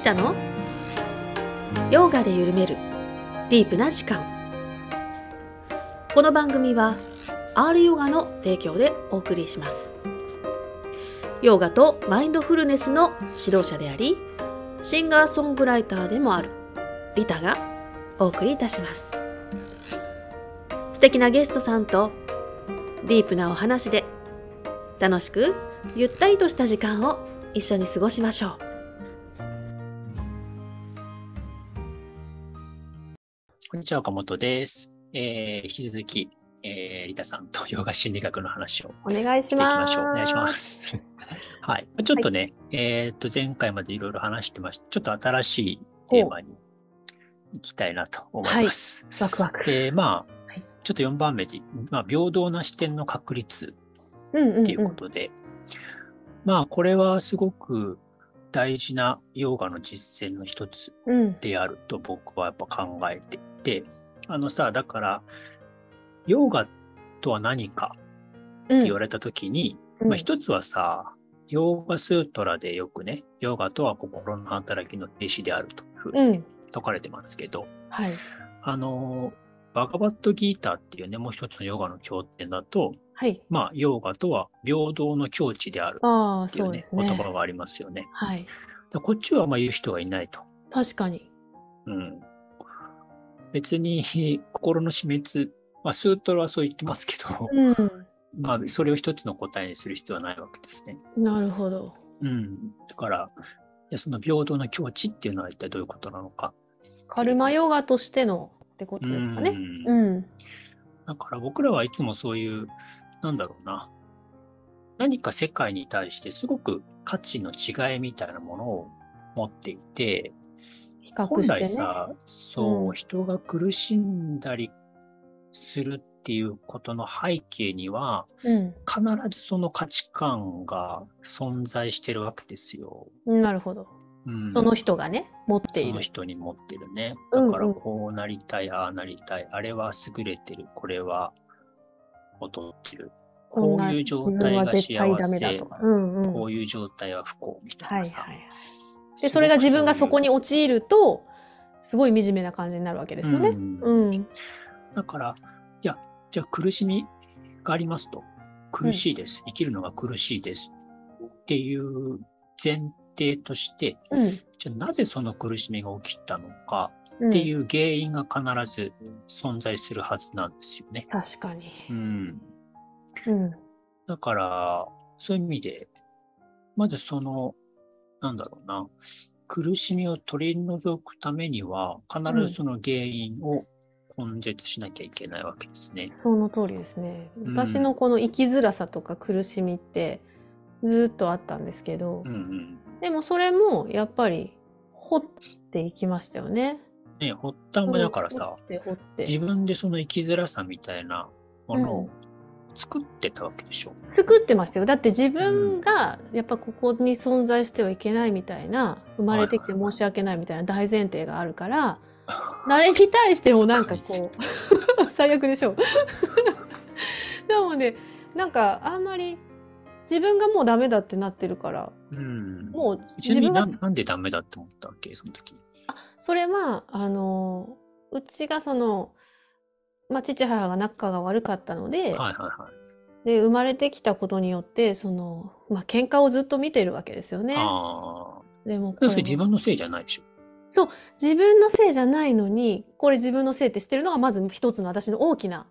リタの？ヨガで緩める。ディープな時間。この番組は R ヨガの提供でお送りします。ヨガとマインドフルネスの指導者でありシンガーソングライターでもあるリタがお送りいたします。素敵なゲストさんとディープなお話で楽しくゆったりとした時間を一緒に過ごしましょう。こんにちは、岡本です。えー、引き続き、えー、リタさんと ヨガ心理学の話をお願いしていきましょう。お願いします。はい。ちょっとね、えっ、と、前回までいろいろ話してました。ちょっと新しいテーマに行きたいなと思います。ワクワク。で、まあ、はいちょっと4番目で、まあ、平等な視点の確立うんうん、うん。っていうことで、まあ、これはすごく大事なヨガの実践の一つうん。であると僕はやっぱ考えていて、あのさ、だから、ヨガとは何かうん。って言われたときに、まあ一つはさ、ヨーガスートラでよくね、ヨガとは心の働きの停止であるというふうにうん。書かれてますけど、はい。あの、バガバットギーターっていうね、もう一つのヨガの経典だと、はい。まあ、ヨガとは平等の境地であるっていうねね。言葉がありますよね。はい。だこっちはまあ言う人がいないと。確かに。うん。別に 心の死滅、まあ、スートラはそう言ってますけど、うまあ、それを一つの答えにする必要はないわけですね。ん。なるほど。うん。だから、いやその平等の境地っていうのは一体どういうことなのか。カルマヨガとしてのってことですかね。うんうん。だから僕らはいつもそういう、なんだろうな。何か世界に対してすごく価値の違いみたいなものを持っていて、比較本してね。来さ、そう、うん人が苦しんだりするっていうことの背景には、う必ずその価値観が存在してるわけですよ。ん。なるほど。うん、その人がね、持っているその。人に持ってるね。だからこうなりたい、ああなりたい、あれは優れてる、これは劣ってる。こういう状態が幸せ。うんうん。こういう状態は不幸みたいなさ。はいはい。で、それが自分がそこにに陥ると、すごい惨めな感じになるわけですよね。うん。だから、いや、じゃあ苦しみがありますと。苦しいです。生きるのが苦しいです。っていう前提として、うん。じゃあなぜその苦しみが起きたのかうん。っていう原因が必ず存在するはずなんですよね。確かに。うん。うん。だから、そういう意味で、まずその、なんだろうな、苦しみを取り除くためには、必ずその原因を根絶しなきゃいけないわけですね。その通りですね。うん私のこの生きづらさとか苦しみってずっとあったんですけど、うんうん。でもそれもやっぱり掘っていきましたよね。ね、発端はだからさ自分でその生きづらさみたいなものを作ってたわけでしょ？作ってましたよだって自分がやっぱここに存在してはいけないみたいな生まれてきて申し訳ないみたいな大前提があるから 誰に対してもなんかこう 最悪でしょ でもねなんかあんまり自分がもうダメだってなってるからうん。もう自分がななんでダメだって思ったわけ？その時。それはあのうちがその、まあ、父母が仲が悪かったので,、はいはいはい。で生まれてきたことによってその、まあ喧嘩をずっと見てるわけですよね。ああ。でもこそれれも自分のせいじゃないでしょ。自分のせいじゃないのにこれ自分のせいってしてるのがまず一つの私の大きな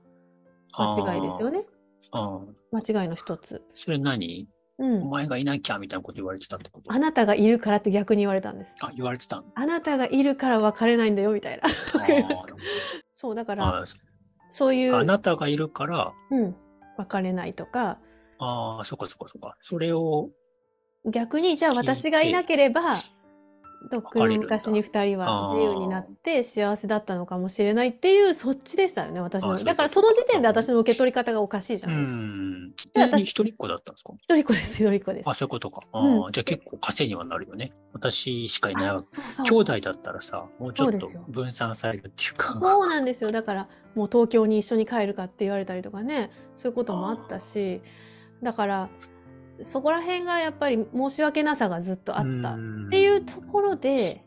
間違いですよね。ああ。間違いの一つ。それ何？うん。お前がいなきゃみたいなこと言われてたってこと？あなたがいるからって逆に言われたんです。あ、言われてたの？あなたがいるから別れないんだよみたいな。わかりますか？そうだからあそういう、あなたがいるから、うん、別れないとかああ、そっかそっかそっか。それを、逆にじゃあ私がいなければとっくの別れるんだ昔に二人は自由になって幸せだったのかもしれないっていうそっちでしたよね私のだからその時点で私の受け取り方がおかしいじゃうないですか。ん。ちで私なみに一人っ子だったんですか？一人っ子です一人っ子ですあ、。そういうことか。あうんあじゃあ結構稼いにはなるよね。私しかいない兄弟だったらさ、もうちょっと分散されるっていうか。そうなんですよだからもう東京に一緒に帰るかって言われたりとかねそういうこともあったしだからそこら辺がやっぱり申し訳なさがずっとあった。っっていうところで、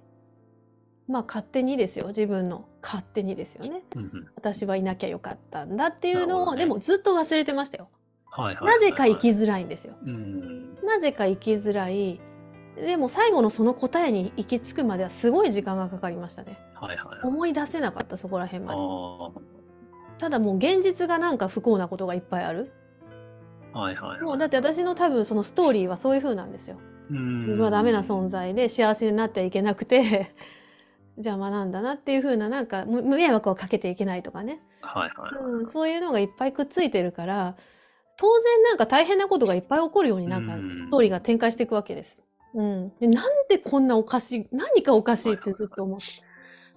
まあ勝手にですよ。自分の勝手にですよね。うんうん。私はいなきゃよかったんだっていうのを、ね。でもずっと忘れてましたよ。はいはいはいはないぜか生きづらいんですよ。うん。なぜか生きづらい。でも最後のその答えに行き着くまではすごい時間がかかりましたね。はいはいはい。思い出せなかったそこら辺まで。あただもう現実がなんか不幸なことがいっぱいある。あはいはいはい。もうだって私の多分そのストーリーはそういう風なんですよ。自自分はダメな存在で幸せになってはいけなくて 邪魔なんだなっていう風ななんかむ迷惑をかけていけないとかね、はいはいはいうん、そういうのがいっぱいくっついてるから当然なんか大変なことがいっぱい起こるようになんかうん。ストーリーが展開していくわけです。うん、でなんでこんなおかしい何かおかしいってずっと思って。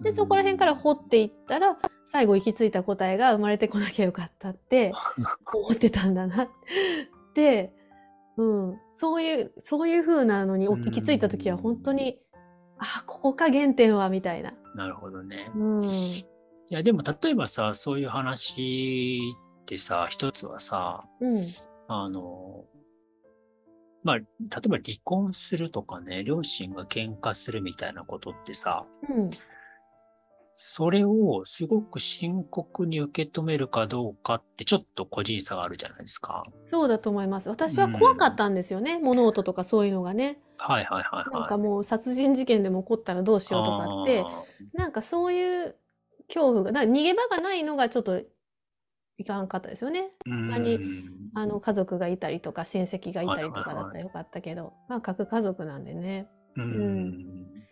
でそこら辺から掘っていったら最後行き着いた答えが生まれてこなきゃよかったって 思ってたんだな。って、うん、そういうそういう風なのにうん。行き着いた時は本当にあここか原点はみたいな。なるほどね。うん。いや、でも例えばさ、そういう話ってさ、一つはさ、うん。あの、まあ、例えば離婚するとかね、両親が喧嘩するみたいなことってさ、うんそれをすごく深刻に受け止めるかどうかってちょっと個人差があるじゃないですか。そうだと思います。私は怖かったんですよね、物音とかそういうのがね。はいはいはいはい。なんかもう殺人事件でも起こったらどうしようとかって、なんかそういう恐怖が、だから逃げ場がないのがちょっといかんかったですよね。あー、何うんあの家族がいたりとか親戚がいたりとかだったらよかったけど、まあ核家族なんでね。うん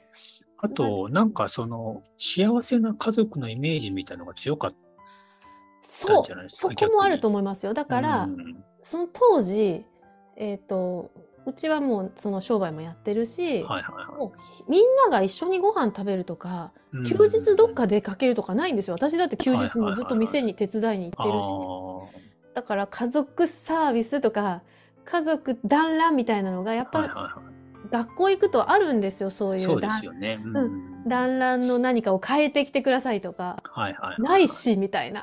あと、なんかその、幸せな家族のイメージみたいなのが強かったそうんじゃないですそかこもあると思いますよ。だから、うん。その当時、えっ、と、うちはもうその商売もやってるし、はいはいはもうみんなが一緒にご飯食べるとか、い。休日どっか出かけるとかないんですよ。私だって休日はいはいはいはい。もずっと店に手伝いに行ってるし、あだから家族サービスとか家族団らんみたいなのがやっーはいぱはいは学校行くとあるんですよそうい。いうそうで団すよね。うんうん団らんの何かを変えてきてくださいとかはいはいはい。ない。しみたいな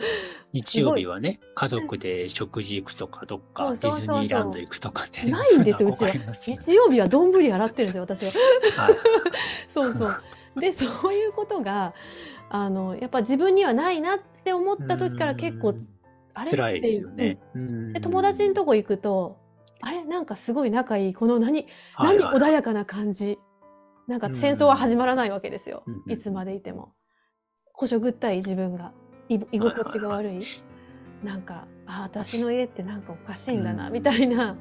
日曜日はね、家族で食事行くとか、どっかディズニーランド行くとかね。ないんですようちは日曜日は丼洗ってるんですよ私は。はい そうそう。でそういうことがあのやっぱ自分にはないなって思った時から結構うんあれ辛いですよね。うんで友達のとこ行くとあれなんかすごい仲いいこの何何はいはい。穏やかな感じ。なんか戦争は始まらないわけですよ。うんいつまでいても。こしょぐったい自分がい居心地が悪い。なんかあ私の家ってなんかおかしいんだなうん。みたいな。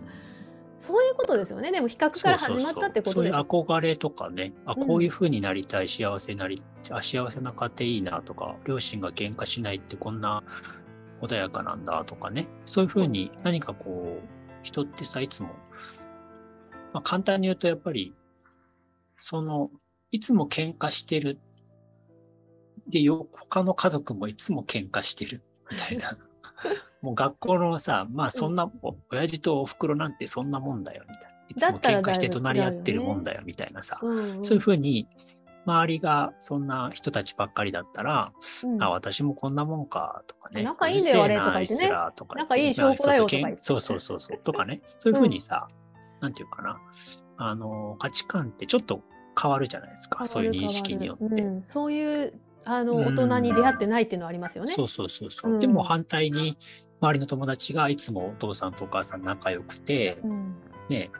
そういうことですよね。でも比較から始まったってことそういうですよ憧れとかね、あ、うん。こういう風になりたい、幸せになり、あ、幸せな家庭いいなとか、両親が喧嘩しないってこんな穏やかなんだとかね、そういう風にそうですね。何かこう、人ってさ、いつも、まあ簡単に言うとやっぱり、その、いつも喧嘩してる。で、よ、他の家族もいつも喧嘩してる。みたいな。もう学校のさ、まあそんな、お親父とお袋なんてそんなもんだよ、みたいな。いつも喧嘩して隣り合ってるもんだよ、みたいなさ。うんんそういうふうに、周りがそんな人たちばっかりだったら、うんあ、私もこんなもんか、とかね。仲いいんだよあれとか言ってね仲いい証拠だよとか言ってそうそうそうそう。とかね。そういうふうにさ、なんていうかな。あの、価値観ってちょっと変わるじゃないですか。そういう認識によって。うんそういうあのうん大人に出会ってないっていうのはありますよね。そうそうそうそう。うんでも反対に、周りの友達がいつもお父さんとお母さん仲良くて、うんね、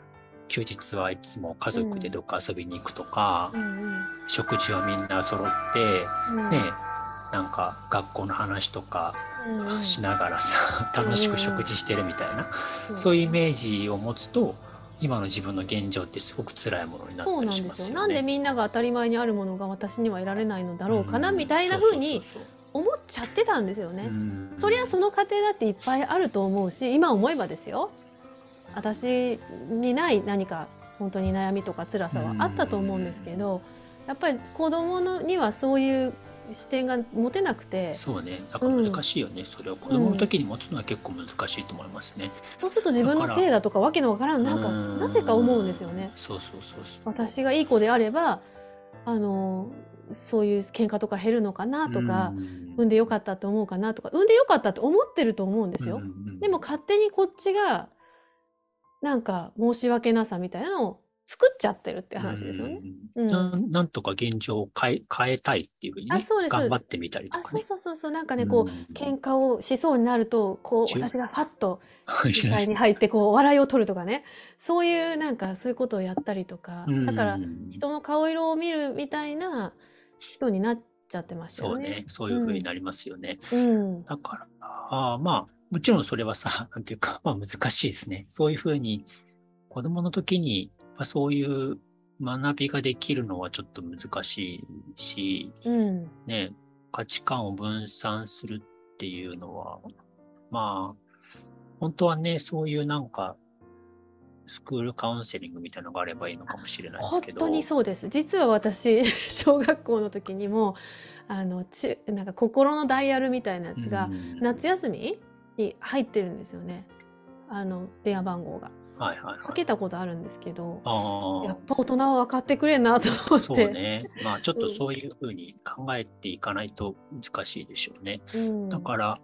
休日はいつも家族でどっか遊びに行くとか、うん食事はみんな揃って、うん。ね、なんか学校の話とかしながらさ、楽しく食事してるみたいな、うん。そういうイメージを持つと、今の自分の現状ってすごく辛いものになったりしそうなんでよ。ますすよ。ね。なんでみんなが当たり前にあるものが私には得られないのだろうかな、うんみたいな風にそうそう。思っちゃってたんですよね。うん。そりゃその過程だっていっぱいあると思うし今思えばですよ。私にない何か本当に悩みとか辛さはあったと思うんですけどやっぱり子供のにはそういう視点が持てなくてそうね。だから難しいよね。それを子供の時に持つのは結構難しいと思いますね。そうすると自分のせいだとかわけのわからんなんかうんなぜか思うんですよね。そうそうそうそう。私がいい子であればあのそういう喧嘩とか減るのかなとか、うん産んでよかったと思うかなとか産んでよかったと思ってると思うんですよ。うんうんでも勝手にこっちがなんか申し訳なさみたいなのを作っちゃってるって話ですよね。うんなんなんとか現状を変え変えたいっていうふうにね、あそうです頑張ってみたりとあ、かね。そうそうそうそう、なんかね、こう、うん喧嘩をしそうになると、こう、私がファッと 実際に入って、こう、笑いを取るとかね。そういう、なんか、そういうことをやったりとか。だからう、ん人の顔色を見るみたいな人になっちゃってましたよね。そうね、そういうふうになりますよね。うん。だから、ああまあ、もちろんそれはさ、なんていうか、まあ難しいですね。そういうふうに、子供の時に、まあ、そういう学びができるのはちょっと難しいし、うん。ね、価値観を分散するっていうのは、まあ、本当はね、そういうなんか、スクールカウンセリングみたいなのがあればいいのかもしれないですけど。本当にそうです。実は私、小学校の時にも、あの、ちなんか心のダイヤルみたいなやつが、うん夏休みに入ってるんですよね。あの、電話番号が。はいはいはい。かけたことあるんですけど、あやっぱ大人は分かってくれんなと思って。あ、そうね。まあ ちょっとそういうふうに考えていかないと難しいでしょうね。うん。だから、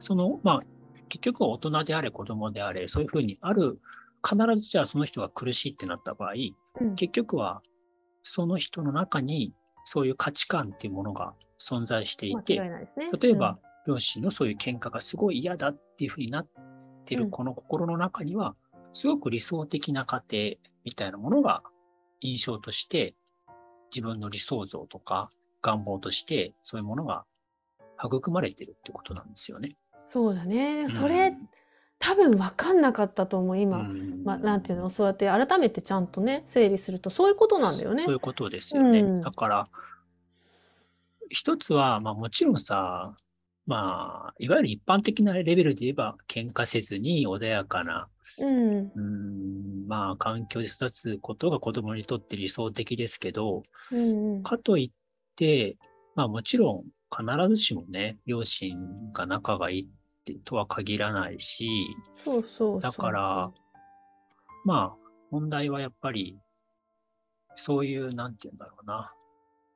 その、まあ、結局は大人であれ子供であれ、そういうふうにある、必ずじゃあその人が苦しいってなった場合、うん結局はその人の中にそういう価値観っていうものが存在していて、ね。例えば、両親のそういう喧嘩がすごい嫌だっていうふうになってうんるこの心の中には、すごく理想的な家庭みたいなものが印象として自分の理想像とか願望としてそういうものが育まれてるってことなんですよね。うんそうだね。うんそれ、多分分かんなかったと思う、今。うんまあ、なんていうの、そうやって改めてちゃんとね、整理すると、そういうことなんだよねそう。いうことですよね。うんだから、一つは、まあもちろんさ、まあ、いわゆる一般的なレベルで言えば、喧嘩せずに穏やかな、うん。うーん、まあ環境で育つことが子供にとって理想的ですけど、うんうん。かといって、まあもちろん必ずしもね、両親が仲がいいってとは限らないし、そうそうそう。だから、まあ、問題はやっぱり、そういう、なんて言うんだろうな。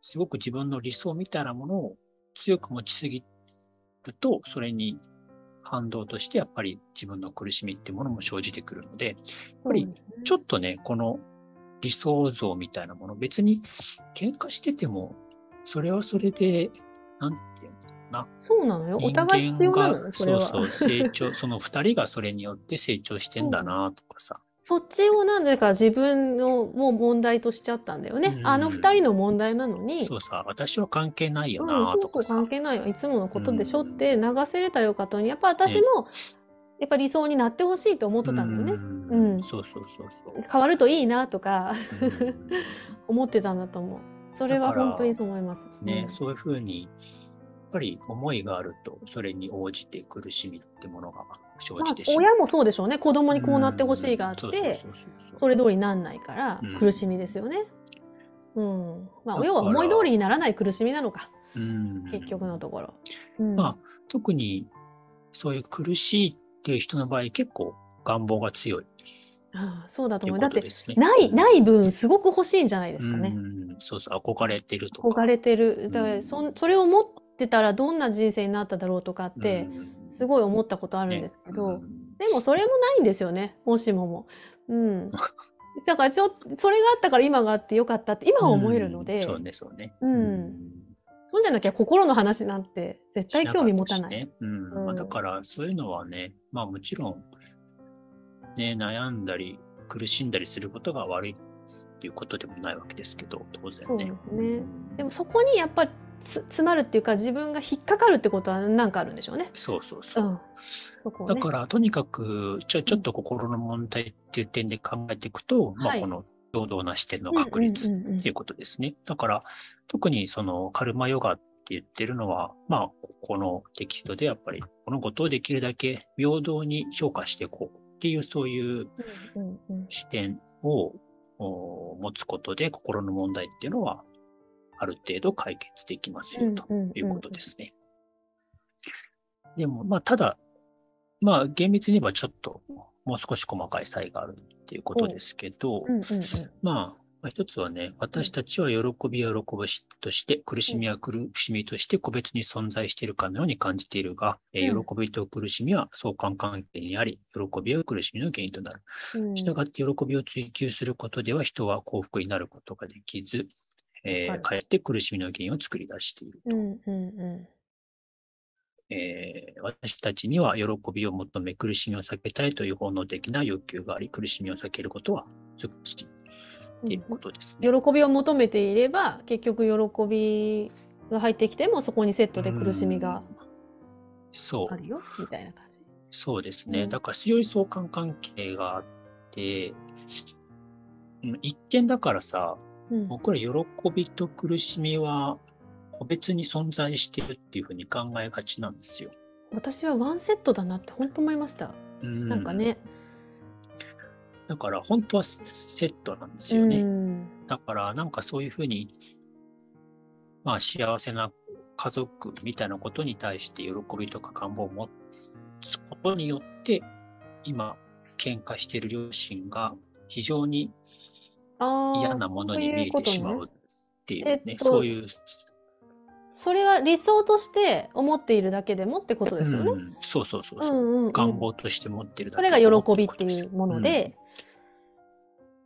すごく自分の理想みたいなものを強く持ちすぎると、それに反動としてやっぱり自分の苦しみってものも生じてくるので、やっぱりちょっとね、この理想像みたいなもの、別に喧嘩してても、それはそれで、なんていうのかな。そうなのよ。お互い必要なのよ、がそれは。そうそう、成長、その二人がそれによって成長してんだなとかさ。そっちをなぜか自分のもう問題としちゃったんだよね。うんあの二人の問題なのに。そうさ、私は関係ないようん、なそうそう。関係ないよいつものことでしょって流せれたらよかったのにやっぱ私もやっぱ理想になってほしいと思ってたんだよね。うんうんそうそうそうそう。変わるといいなとかうん 思ってたんだと思う。それは本当にそう思います。ね、うんそういうふうに、やっぱり思いがあると、それに応じて苦しみってものが生まあじてしまう。親もそうでしょうね子供にこうなってほしいがあってうんそれ通りになんないからうん苦しみですよね。うん、まあだから親は思い通りにならない苦しみなのかうん結局のところ。うんまあ、特にそういう苦しいっていう人の場合、結構願望が強いああそうだとという思う。だって。ないない分すごく欲しいんじゃないですかね。うんそうそう、憧れてるとか。憧れてるだかうんらそんそれを持ってたらどんな人生になっただろうとかってうん。すごい思ったことあるんですけど、うん。でもそれもないんですよねもしもも。うん、だからちょそれがあったから今があってよかったって今は思えるので、うん。そうね、そうね。うん。そうじゃなきゃ心の話なんて絶対興味持たない。うん。うん。まあ、だからそういうのはね、まあもちろん、ね、悩んだり苦しんだりすることが悪いっていうことでもないわけですけど、当然ね。ですね。でもそこにやっぱ詰まるっていうか自分が引っかかるってことは何かあるんでしょうね。そうそうそうう。ん、そね。だから、とにかく、ちょ、ちょっと心の問題っていう点で考えていくと、まあ、はいこの平等な視点の確率うんうんうんうんっていうことですね。だから、特にそのカルマヨガって言ってるのは、まあ、ここのテキストでやっぱり、物事をできるだけ平等に評価していこうっていう、そういううんうんうん視点をお持つことで、心の問題っていうのは、ある程度解決できますよということですね。でも、まあ、ただ、まあ、厳密に言えばちょっと、もう少し細かい差異があるっていうことですけど、まあ、まあ、一つはね、私たちは喜びは喜びとして、苦しみは苦しみとして個別に存在しているかのように感じているが、えーうん。喜びと苦しみは相関関係にあり、喜びは苦しみの原因となる。うん。したがって喜びを追求することでは人は幸福になることができず、えーはいかえって苦しみの原因を作り出している。うんうんうえー私たちには喜びを求め苦しみを避けたいという本能的な欲求があり、苦しみを避けることは難しいっていうことですね。ん。喜びを求めていれば結局喜びが入ってきてもそこにセットで苦しみがそうあ、るよみたいな感じ。そうですね。うんだから強い相関関係があって、うん一見だからさ、うん僕ら喜びと苦しみは個別に存在しているっていうふうに考えがちなんですよ。私はワンセットだなって本当思いました。うんなんか。ね。だから本当はセットなんですうよね。んだからなんかそういうふうに、まあ幸せな家族みたいなことに対して喜びとか願望を持つことによって、今喧嘩している両親が非常に嫌なものに見えてしまうっていうね、えっとそういう、それは理想として思っているだけでもってことですよね。うんそうそうそうそう、うんうんうん。願望として持ってるだそれが喜びっていうもので、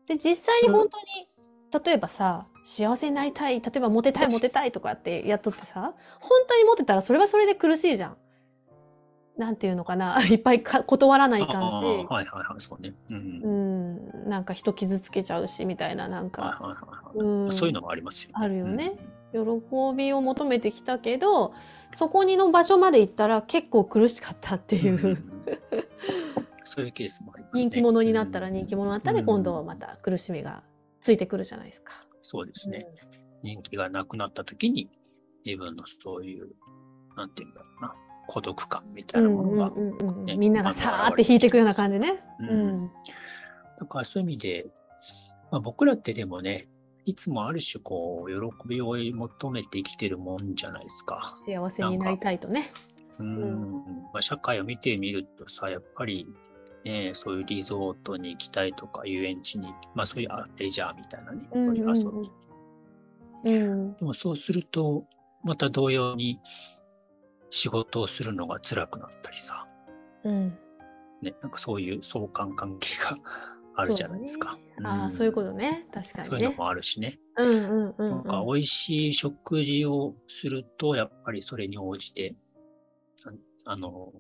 で実際に本当に例えばさ幸せになりたい例えばモテたいモテたいとかってやっとってさ本当にモテたらそれはそれで苦しいじゃん。なんていうのかな いっぱいか断らないかんあし、ーはいはいはい、そうね。うん。うん、なんか人傷つけちゃうしみたいななんはいかそういうのもありますよね。あるよね。喜びを求めてきたけどそこにの場所まで行ったら結構苦しかったってうん。いう。うんうん そういうケースもありますね。人気者になったらうん人気者になったで、今度はまた苦しみがついてくるじゃないですか。そうですね。人気がなくなった時に、自分のそういう、なんていうんだろうな、孤独感みたういなんものが、うんうんうんうんねみんながさーって引いていくような感じね。ううんんだからそういう意味で、まあ、僕らってでもね、いつもある種こう、喜びを求めて生きてるもんじゃないですか。幸せになりたいとね。うんまあ、社会を見てみるとさ、やっぱり、ね、そういうリゾートに行きたいとか、遊園地に、まあそういうあレジャーみたいなね、うんうんうん遊び。うんでもそうすると、また同様に仕事をするのが辛くなったりさ、うんね、なんかそういう相関関係が あるじゃないですか。ああそういうことね確かにね。そういうのもあるしね。うんうんうんなんか美味しい食事をすると、やっぱりそれに応じて、ああの、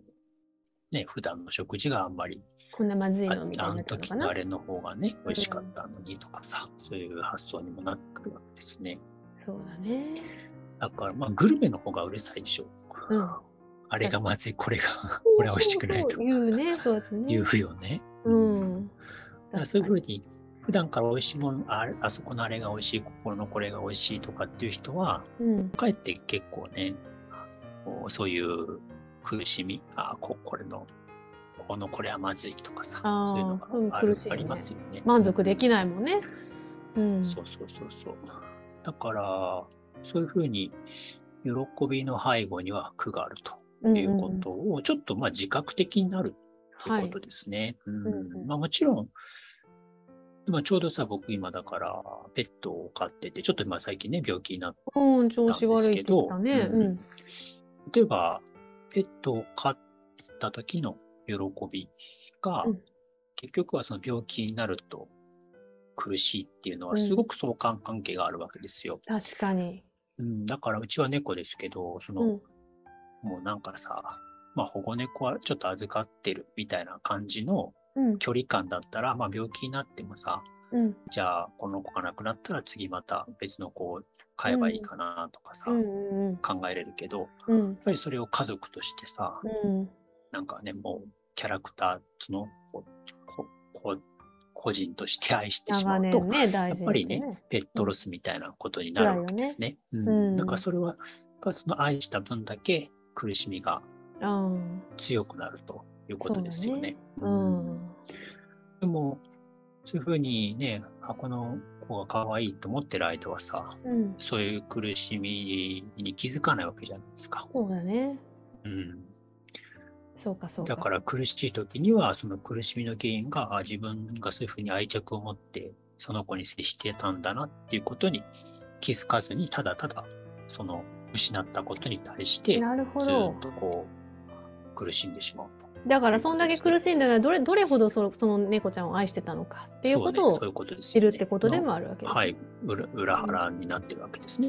ね、普段の食事があんまり、こんなまずいあのみたいなっちゃうの時のあ。れの方がね、美味しかったのにとかさ、そういう発想にもなってくるわけですね。そうだね。だから、まあ、グルメの方がうるさいでしょ。うんあれがまずい、これが、これは美味しくないとそうねそうですね。言うよね。うん。だからそういうふうに、普段から美味しいもの、あれあそこのあれが美味しい、ここのこれが美味しいとかっていう人は、うんかえって結構ね、そういう苦しみ、あここれの、このこれはまずいとかさ、そういうのがあるねありますよね。満足できないもんね。うん。そうそうそうそう。だから、そういうふうに、喜びの背後には苦があるということを、ちょっとまあ自覚的になるっていうことですね。うんうんうんまあもちろん、今ちょうどさ、僕今だから、ペットを飼ってて、ちょっと今最近ね、病気になっうん、調子悪いって言ったね。うんうん。例えば、ペットを飼った時の喜びが、うん結局はその病気になると苦しいっていうのはうんすごく相関関係があるわけですよ。確かに。うん、だからうちは猫ですけど、その、うん。もうなんかさ、まあ保護猫はちょっと預かってるみたいな感じのうん。距離感だったら、まあ病気になってもさ、うん。じゃあこの子が亡くなったら次また別の子を飼えばいいかなとかさ、うん。うん。考えれるけど、やっうん。ぱりそれを家族としてさ、うん。なんかね、もうキャラクター、そのこここ個人として愛してしまうと、ね、大事やっぱりね。ペットロスみたいなことになるわけですね。うんうんだからそれは、その愛した分だけ苦しみがうん。強くなるということですよね。ううんん。でも、そういうふうにね、あ、この子が可愛いと思ってる間はさ、うん。そういう苦しみに気づかないわけじゃないですか。そうだね。うん。そうか、そうか。だから苦しい時には、その苦しみの原因が、あ自分がそういうふうに愛着を持ってその子に接してたんだなっていうことに気づかずに、ただただ、その失ったことに対して、ずどっ。とこう、苦しんでしまうと。だからそんだけ苦しんでるのはどれどれほどそのその猫ちゃんを愛してたのかっていうことを知るってことでもあるわけですね。はい、裏裏腹になってるわけですね、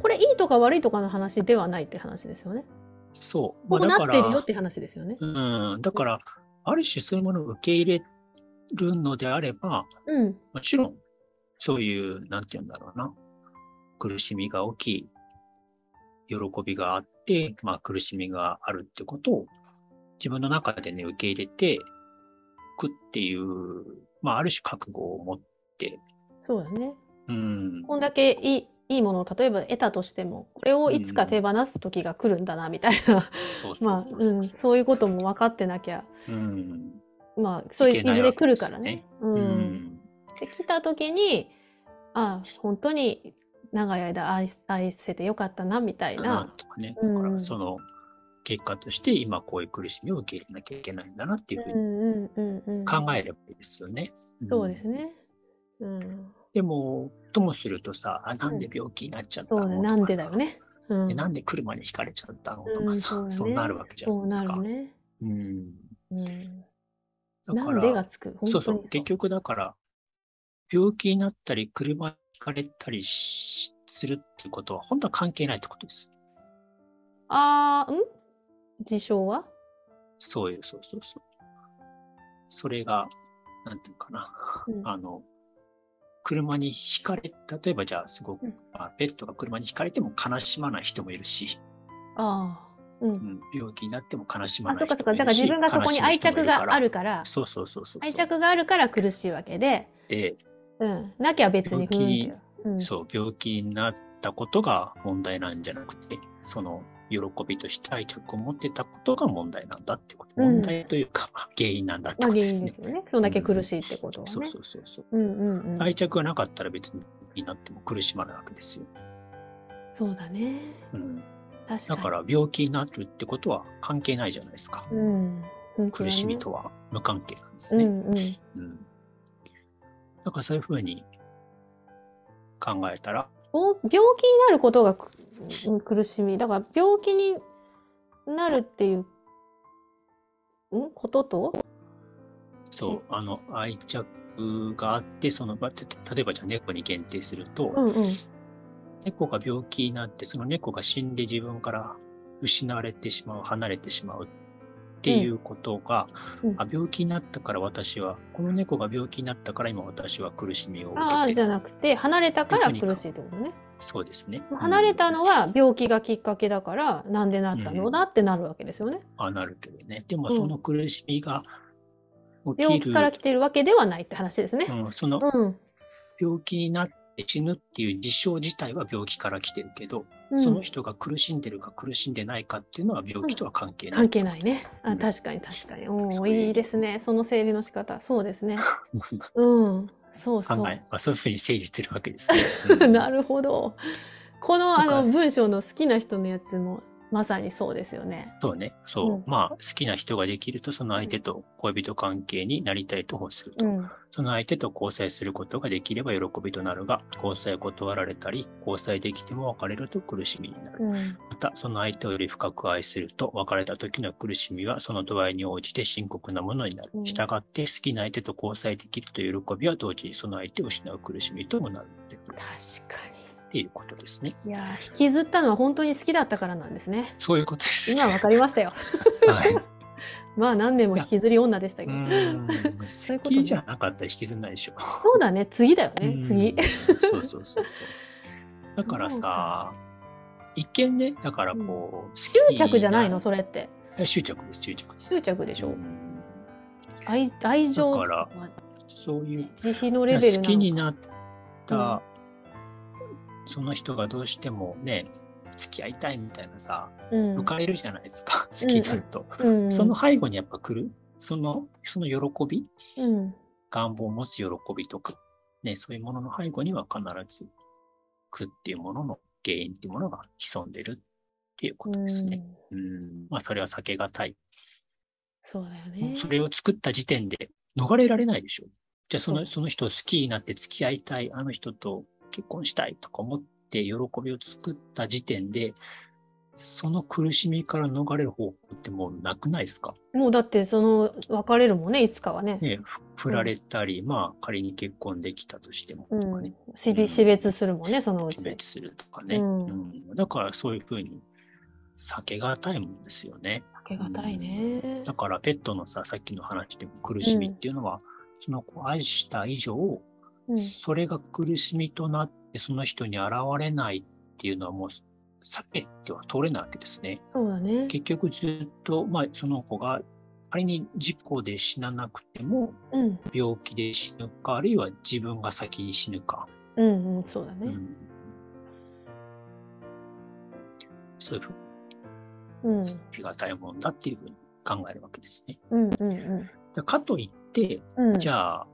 これいいとか悪いとかの話ではないって話ですよね。そう。こうなってるよって話ですよね。うん、だから、ある種そういうものを受け入れるのであれば、うん。もちろん、そういう、なんて言うんだろうな、苦しみが起き、喜びがあって、まあ苦しみがあるってことを自分の中でね、受け入れてくっていう、まあある種覚悟を持って、そうだね。うん、こんだけいいいいものを例えば得たとしてもこれをいつか手放す時が来るんだなみたいな、そうそ まあうん、そういうことも分かってなきゃうん、まあそういういずれ来るからね。ううんん、で来た時にあ本当に長い間愛愛せてよかったなみたいなな。とかね。うんだからその結果として今こういう苦しみを受け入れなきゃいけないんだなっていうふうに考えればいいですよね。んそうです。ね。うん、でも、ともするとさ、あ、なんで病気になっちゃった。の？とかさなんでだよね。うんでなんで車にひかれちゃったの？とうんかさ、そうだねそうなるわけじゃないですか。そうなるね。うん。うん、だからなんでがつく？そうそう。結局だから、病気になったり、車にひかれたりしするってことは、本当は関係ないってことです。ああ、ん？事象は？そういう、そうそうそう。それが、なんていうかな。うんあの、車にひかれ、例えばじゃあすごく、うんまあ、ペットが車にひかれても悲しまない人もいるし、ああ。う。うんん、病気になっても悲しまあ、なそっかそっか。だからい人もいるし。自分がそこに愛着がある。るから、そうそうそうそう。愛着があるから苦しいわけで、で、うん。なきゃ別に不病気運だよ。うん。そう、病気になったことが問題なんじゃなくて、その喜びとして愛着を持ってたことが問題なんだってこと。うん問題というか、まあ、原因なんだってことですね。因ですよね。そんだけ苦しいってことはね。そうそうそうそう。うんうんうん。愛着がなかったら別にになっても苦しまないわけですよ。そうだね。うん。確かに。だから病気になるってことは関係ないじゃないですか。うん。ね苦しみとは無関係なんですね。うんうん。うん。だからそういうふうに考えたら、お病気になることが苦しみ。だから病気になるっていう、ん？ことと？そう、あの、愛着があって、その、例えばじゃあ猫に限定すると、うんうん。猫が病気になって、その猫が死んで自分から失われてしまう、離れてしまうっていうことが、うんあ病気になったから私は、この猫が病気になったから今私は苦しみを受けてああ、じゃなくて、離れたから苦しいってことね。そうですね。離れたの、のは病気がきっかけだから、なんでなったのだってなるわけですよね。あなるけどね。でもうんその苦しみが起きる、病気から来てるわけではないって話ですね。うん、そのうん。病気になって死ぬっていう事象自体は病気から来てるけど、うんその人が苦しんでるか苦しんでないかっていうのは病気とは関係ない。関係ないね。あうん確かに確かに。おおいういいですね。その整理の仕方。そうですね。うん。そうそう。考え、まあ、そういうふうに整理してるわけですね。なるほど。このあの文章の好きな人のやつもまさにそうですよね。そうね。そう。うんまあ、好きな人ができると、その相手と恋人関係になりたいと欲すると。うん。その相手と交際することができれば喜びとなるが、交際を断られたり、交際できても別れると苦しみになる。うん。また、その相手をより深く愛すると、別れた時の苦しみはその度合いに応じて深刻なものになるう。んしたがって、好きな相手と交際できると喜びは同時にその相手を失う苦しみともなる確かっていうことですね。に。いやー引きずったのは本当に好きだったからなんですね。そういうことです。今わかりましたよ。はい。まあ何年も引きずり女でしたけど。うーんそういうことね好きじゃなかったら引きずんないでしょ。そうだね。次だよね。うん次。そうそうそうそう。だからさ、一見ね、だからこう、執着じゃないの？それって。れ執着です、執着。執着でしょ。うん愛愛情だからはそういう慈悲のレベルな好のきになった、その人がどうしてもね、付き合いたいみたいなさ、うん迎えるじゃないですか、好きになると。うんその背後にやっぱ来る、その、その喜び、うん願望を持つ喜びとか、ね、そういうものの背後には必ず苦っていうものの原因っていうものが潜んでるっていうことですね。うんうん。まあ、それは避けがたい。そうだよね。それを作った時点で逃れられないでしょ。じゃあその、その人を好きになって付き合いたい、あの人と結婚したいとか思って喜びを作った時点で、その苦しみから逃れる方法ってもうなくないですか？もうだってその別れるもんねいつかはね。ね、ふ振られたり、まあ仮に結婚できたとしてもうんとかね、、死別死別するもんねそのうち。決別するとかね、うん。うん。だからそういうふうに避けがたいもんですよね。避けがたいね。だからペットのさ、さっきの話でも苦しみっていうのは、その子を愛した以上、うんそれが苦しみとなってその人に現れないっていうのはもう避けては通れないわけですね。そうだね。結局ずっと、まあその子が仮に事故で死ななくてもうん病気で死ぬか、あるいは自分が先に死ぬか。うんうんそうだね。うんそういうふううんに手堅いもんだっていうふうに考えるわけですね。うんうんうんでかといって、うん。じゃあ、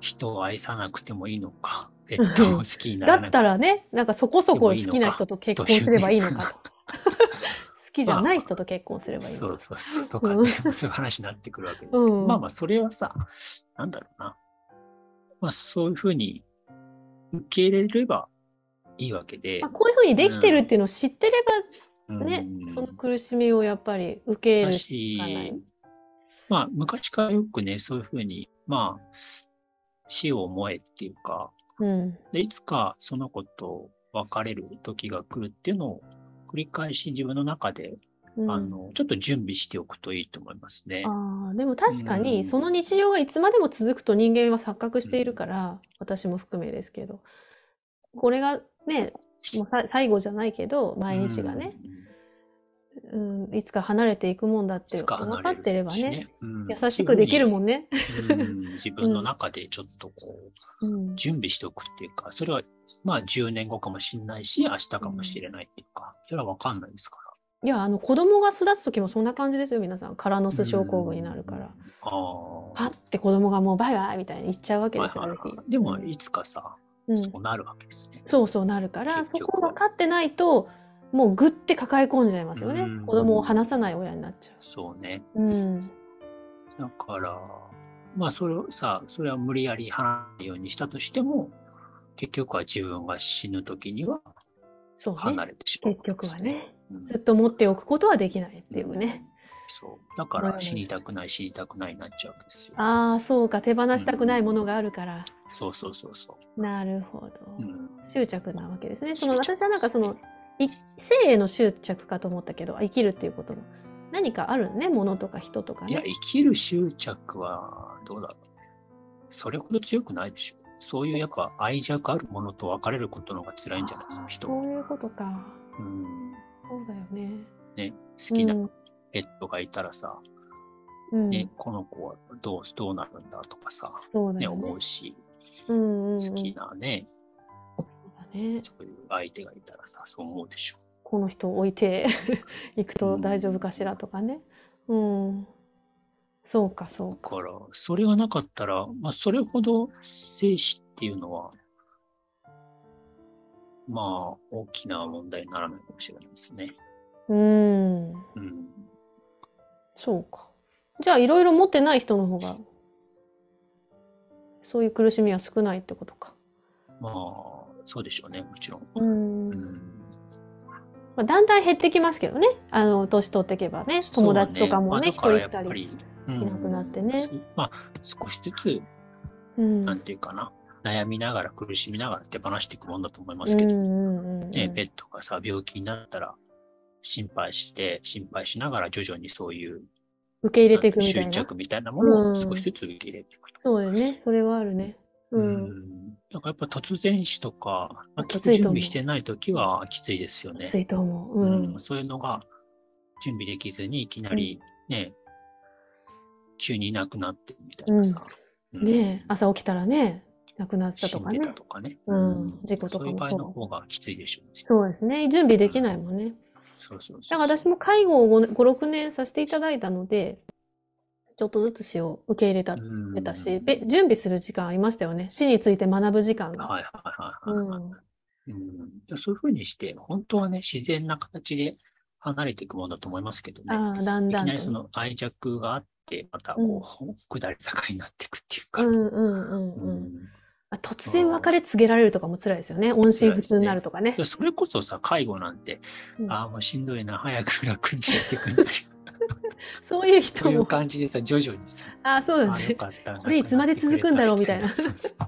人を愛さなくてもいいのか、ペットを好きにならなくだったらね、なんかそこそこ好きな人と結婚すればいいのかと。好きじゃない人と結婚すればいいのか。そうそうそう。とかね、うん そういう話になってくるわけですけど、うんまあまあ、それはさ、なんだろうな。まあ、そういうふうに受け入れればいいわけでまあ、、こういうふうにできてるっていうのを知ってれうんばね、その苦しみをやっぱり受け入れだるしかないし。、まあ、昔からよくね、そういうふうに、まあ、死を思えっていうか、うん。でいつかその子と別れる時が来るっていうのを繰り返し自分の中で、うんあの、ちょっと準備しておくといいと思いますね。ああ、でも確かうんにその日常がいつまでも続くと人間は錯覚しているから、私も含めですけど、これがね、もうさ最後じゃないけど、毎日がね、うん。うん、いつか離れていくもんだって分かってればしね、うん優しくできるもんね。そうん自分の中でちょっとこう、うん、準備しておくっていうか、それは、まあ10年後かもしれないし、明日かもしれないっていうか、それはわかんないですから。いや、あの子供が巣立つ時もそんな感じですよ、皆さん。カラノス症候群になるから。うん。ああ。はって子供がもうバイバイみたいに言っちゃうわけですよ、ある日。でも、いつかさ、うんそうなるわけですね。そうそうなるから、そこ分かってないと、もうぐって抱え込んじゃいますよね。うん子供を離さない親になっちゃそうね。う。うん。だから、まあそれをさ、それは無理やり離れないようにしたとしても、結局は自分が死ぬ時にはそう離ね。れてしまう、結局はね。うんずっと持っておくことはできないっていうね。そう。だから死にたくない、死にたくないになっちゃうんですよ。ああ、そうか。手放したくないものがあるから。そうそうそうそなるほど。執着なわけですね。その私はなんかその、い生への執着かと思ったけど、あ生きるっていうことも。何かあるね。物とか人とかいや、ね。生きる執着はどうだろう。それほど強くないでしょ。そういうやっぱ愛着あるものと別れることの方が辛いんじゃないですか、人は。そういうことか。うん。そうだよね。ね、好きなうんペットがいたらさ、うん、ね、この子はどう、どうなるんだとかさ、ね、ね思。うし、うんうんうん、好きなね、ね。そういう相手がいたらさ、そう思うでしょ。この人を置いて いくと大丈夫かしらとかね。うん。そうか、そうか。だから、それがなかったら、まあ、それほど生死っていうのは、まあ、大きな問題にならないかもしれないですね。うん。うん。そうか。じゃあ、いろいろ持ってない人の方が、そういう苦しみは少ないってことか。まあ、そうでしょうね、もちろん。うん。うん。まあ、だんだん減ってきますけどね。あの、年取っていけばね。友達とかもね、一、人二人いなくなってね。まあ、少しずつ、うん。なんていうかな、悩みながら苦しみながら手放していくもんだと思いまうんうすけど、んうんうん。ね、ペットがさ、病気になったら、心配して、心配しながら徐々にそういう、受け入れていくみたい執な。着みたいなものうんを少しずつ受け入れていくと。そうだよね。それはあるね。う。うんん。だからやっぱ突然死とか、全く準備してないときはきついですよねつ。いと思う。ううんん。。そういうのが準備できずにいきなりね、急にいなくなってみたいなさ。うんねえ、朝起きたらね、亡くなってたとかね死んで。たとかね。うん事故とかもそういう場合のそう方がきついでしょうね。そうですね。準備できないもんね。そうそうそうだから私も介護を5、6年させていただいたので、ちょっとずつ死を受け入れた、うんれたし、べ準備する時間ありましたよね。死について学ぶ時間が。はいはいはいうんはい。うんでそういうふうにして、本当はね、自然な形で離れていくものだと思いますけどね。ああ、だんいきだんとね。なりその愛着があって、またこう、下り坂になっていくっていうか。うんうんうんうん。あ突然別れ告げられるとかも辛いですよね。音信不通になるとかね。それこそさ、介護なんて、うんああ、もうしんどいな、早く楽にしてくんない。そういうそういう人も。感じでさ、徐々にさ、あ、そうだね。かった。これいつまで続くんだろうみたいなそうそうそ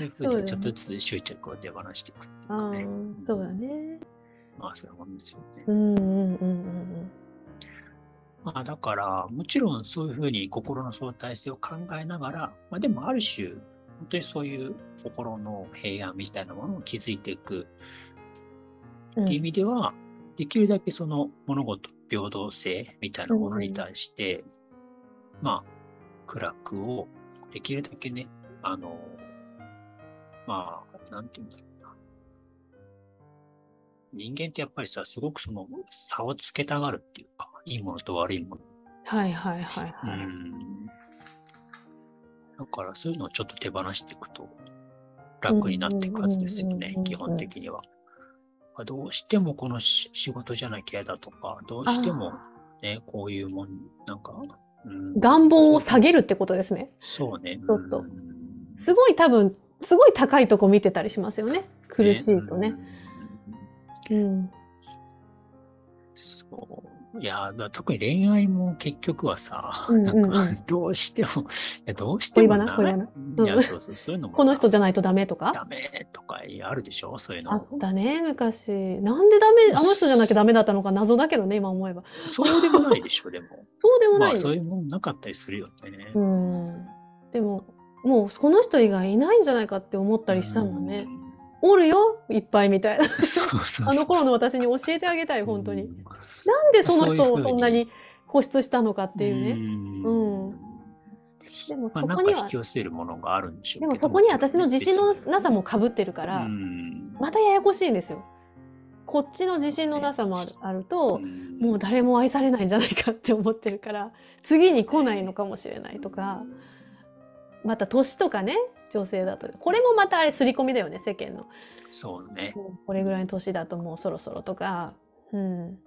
ういうふうにちょっとずつ執着を手放していくっていうあかね。ーそうだね。まあ、そういうもんですよね。うんうんうんうんまあ、だから、もちろんそういうふうに心の相対性を考えながら、まあ、でもある種、本当にそういう心の平安みたいなものを築いていくうん。っていう意味では、できるだけその物事、平等性みたいなものに対して、まあ、苦楽をできるだけね、あの、まあ、なんていうんだろうな。人間ってやっぱりさ、すごくその差をつけたがるっていうか、いいものと悪いもの。はいはいはいはい。うん。だからそういうのをちょっと手放していくと楽になっていくはずですよねうんうんうんうんう、ん基本的には。どうしてもこのし仕事じゃなきゃ嫌だとか、どうしてもね、こういうもん、なんか、うん、願望を下げるってことですね。そうね。ちょっとうんすごい多分、すごい高いとこ見てたりしますよね。苦しいとね。。うんうん。そう。いや、だ特に恋愛も結局はさ、うんうんうんなんか、どうしても、いや、どうしても恋バナ？恋バナ？いや、そうそう、そういうのもさこの人じゃないとダメとか？ダメとかあるでしょ？そういうの。あったね、昔。なんでダメ、あの人じゃなきゃダメだったのか謎だけどね、今思えば。そうでもないでしょでも。そうでもないのまあ、そういうもんなかったりするよね。うん。でも、もうこの人以外いないんじゃないかって思ったりしたもんね。おるよいっぱいみたいな。あの頃の私に教えてあげたい、本当に。うん。なんでその人をそんなに固執したのかっていうね。うん。うん。でもそこにはか引き、寄せるものがあるんでしょうけどでもそこに私の自信のなさも被ってるから、うん。またややこしいんですよ。こっちの自信のなさもあると、ん。もう誰も愛されないんじゃないかって思ってるから、次に来ないのかもしれないとか、また年とかね、女性だと。これもまたあれ刷り込みだよね、世間の。そうね。これぐらいの年だともうそろそろとか、うん、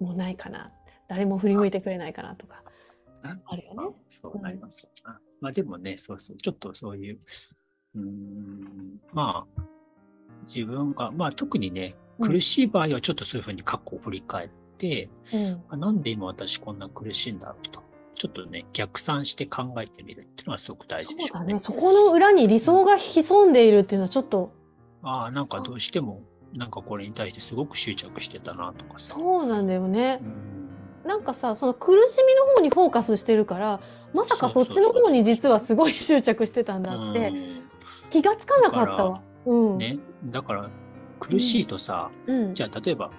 もうないかな。誰も振り向いてくれないかなとか。あるよね。そうなります。まあでもね、そうそう、ちょっとそういう、うーん、まあ、自分が、まあ特にね、うん苦しい場合はちょっとそういうふうに過去を振り返って、うん。あなんで今私こんな苦しいんだろうと、ちょっとね、逆算して考えてみるっていうのはすごく大事でしょうね。そうだね。そこの裏に理想が潜んでいるっていうのはちょっと、ああ、なんかどうしても、なんかこれに対してすごく執着してたなとかさ。そうなんだよねう。んなんかさ、その苦しみの方にフォーカスしてるから、まさかそっちの方に実はすごい執着してたんだって、うん気がつかなかったわ。うん。ね、だから苦しいとさ、うん。じゃあ例えば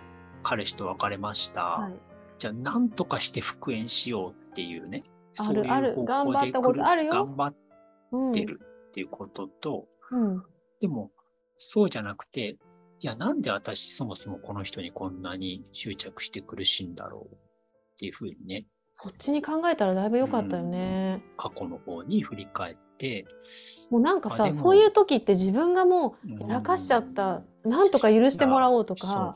彼氏と別れました。はい。じゃあ何とかして復縁しようっていうね。あるある頑張ったことあるよ頑張っうん。てるっていうことと、うん。でもそうじゃなくて、いやなんで私そもそもこの人にこんなに執着して苦しいんだろうっていうふうにね、そっちに考えたらだいぶ良かったよね。過去の方に振り返って、もうなんかさ、そういう時って自分がもううんやらかしちゃった、なんとか許してもらおうとか。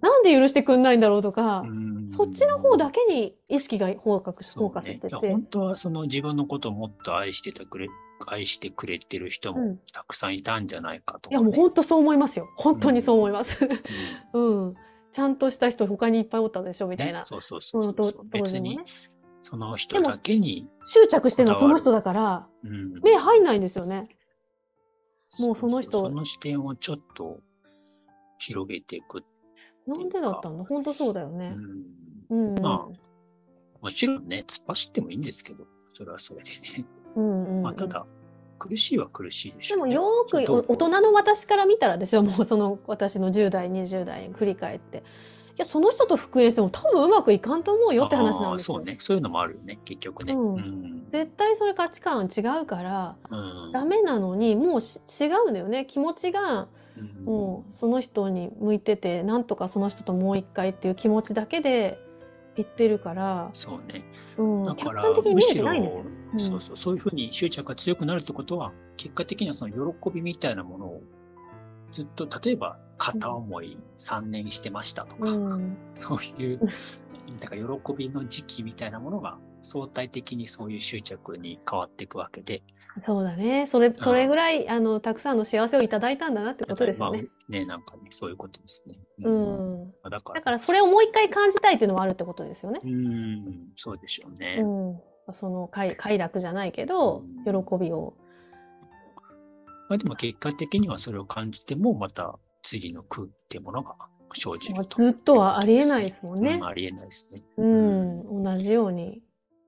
なんで許してくんないんだろうとか、うんそっちの方だけに意識がフォーカス、フォーカスしてて。ねいや本当はその自分のことをもっと愛しててくれ、愛してくれてる人もうんたくさんいたんじゃないかといやかね、もう本当そう思いますよ。本当にそう思います。うんうん。ちゃんとした人他にいっぱいおったでしょみたいな。ねそうそうそうそう別にその人だけに、執着してるのはその人だから、うん目入んないんですよね。もうその人その視点をちょっと広げていく。なんでだったんだ本当そうだようね。んうん。うん。まもちろんね、突っ走ってもいいんですけど、それはそれでね。うんうんうんまあ、ただ、苦しいは苦しいでしでもょうね。よーくどうお大人の私から見たらですよ、もうその私の10代、20代振り返って。いや、その人と復縁しても多分うまくいかんと思うよって話なんですよ。あーそうね。そういうのもあるよね、結局ね。うんうん絶対それ価値観違うから、うんダメなのに、もうし違うんだよね。気持ちが、うんもうその人に向いてて、なんとかその人ともう一回っていう気持ちだけで言ってるから、そうね。うん、だから、客観的に見えてろないんですよ。うんそうそう、そういうふうに執着が強くなるってことは、結果的にはその喜びみたいなものを、ずっと、例えば、片思い3年してましたとか、うん、そういう だから喜びの時期みたいなものが相対的にそういう執着に変わっていくわけで。そうだね。それ、それぐらい、あの、たくさんの幸せをいただいたんだなってことですよね。まあ、ね、なんかね、そういうことですね。うん。だから、だからそれをもう一回感じたいっていうのはあるってことですよね。うん、そうでしょうね。うん。その快快楽じゃないけど、喜びを。まあでも結果的にはそれを感じても、また次の空っていうものが生じると。ずっとはありえないですもんねう。んありえないですね。うん。同じように、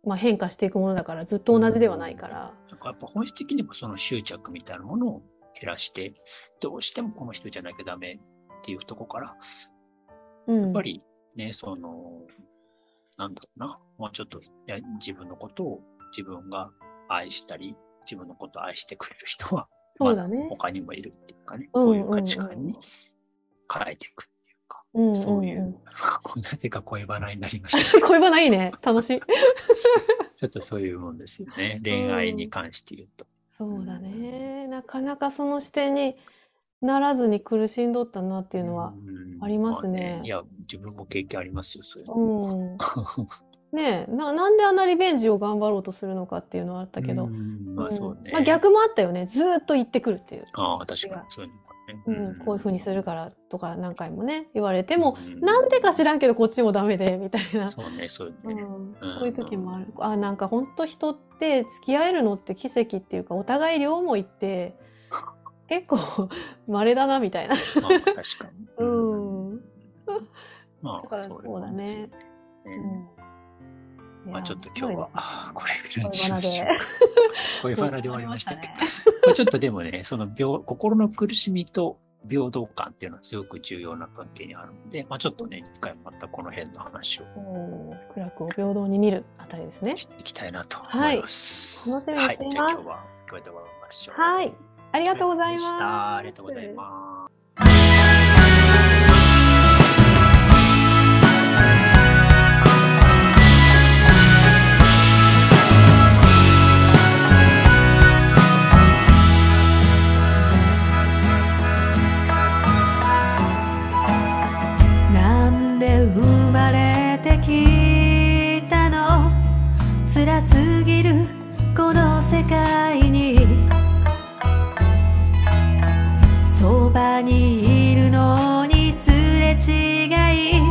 まあ、変化していくものだから、ずっと同じではないから。なんかやっぱ本質的にもその執着みたいなものを減らして、どうしてもこの人じゃなきゃダメっていうところから、うん。やっぱりね、その、なんだろうな、もうちょっと自分のことを自分が愛したり、自分のことを愛してくれる人は、そうだね。他にもいるっていうかね、うんそういう価値観に変えていくっていうか、うんそういんんう、なぜか恋バナになりました。恋バナいいね。楽しい。ちょっとそういうもんですよね。恋愛に関して言うと。そうだね。なかなかその視点にならずに苦しんどったなっていうのは。うんありますねまあいや、自分も経験ありますよ、そういうの。うん。ねえ、な、なんであんなリベンジを頑張ろうとするのかっていうのはあったけど。うんまあそうね。うんまあ逆もあったよね。ずーっと言ってくるっていう。ああ、確かにそういう。うん、こういう風にするからとか何回もね、言われても、うんなんでか知らんけどこっちもダメで、みたいな。そうね、そううね。ん、そういう時もある。あ、なんか本当人って付き合えるのって奇跡っていうか、お互い両思いって 結構稀だな、みたいな。まあ確かに。うん。まあ、だからそうだ。ね。うん。まあちょっと今日は、これぐらいにしましょう。恋バナで終わりましたけど。ね。まあちょっとでもね、その病、心の苦しみと平等感っていうのはすごく重要な関係にあるので、まあちょっとね、一回またこの辺の話をうん苦楽を平等に見るあたりですね。していきたいなと思います。はい楽しみにしていますはい、じゃあ今日はこれで終わりましょう。はい。ありがとうございましたありがとうございます。すぎるこの世界に。そばにいるのにすれ違い。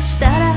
したら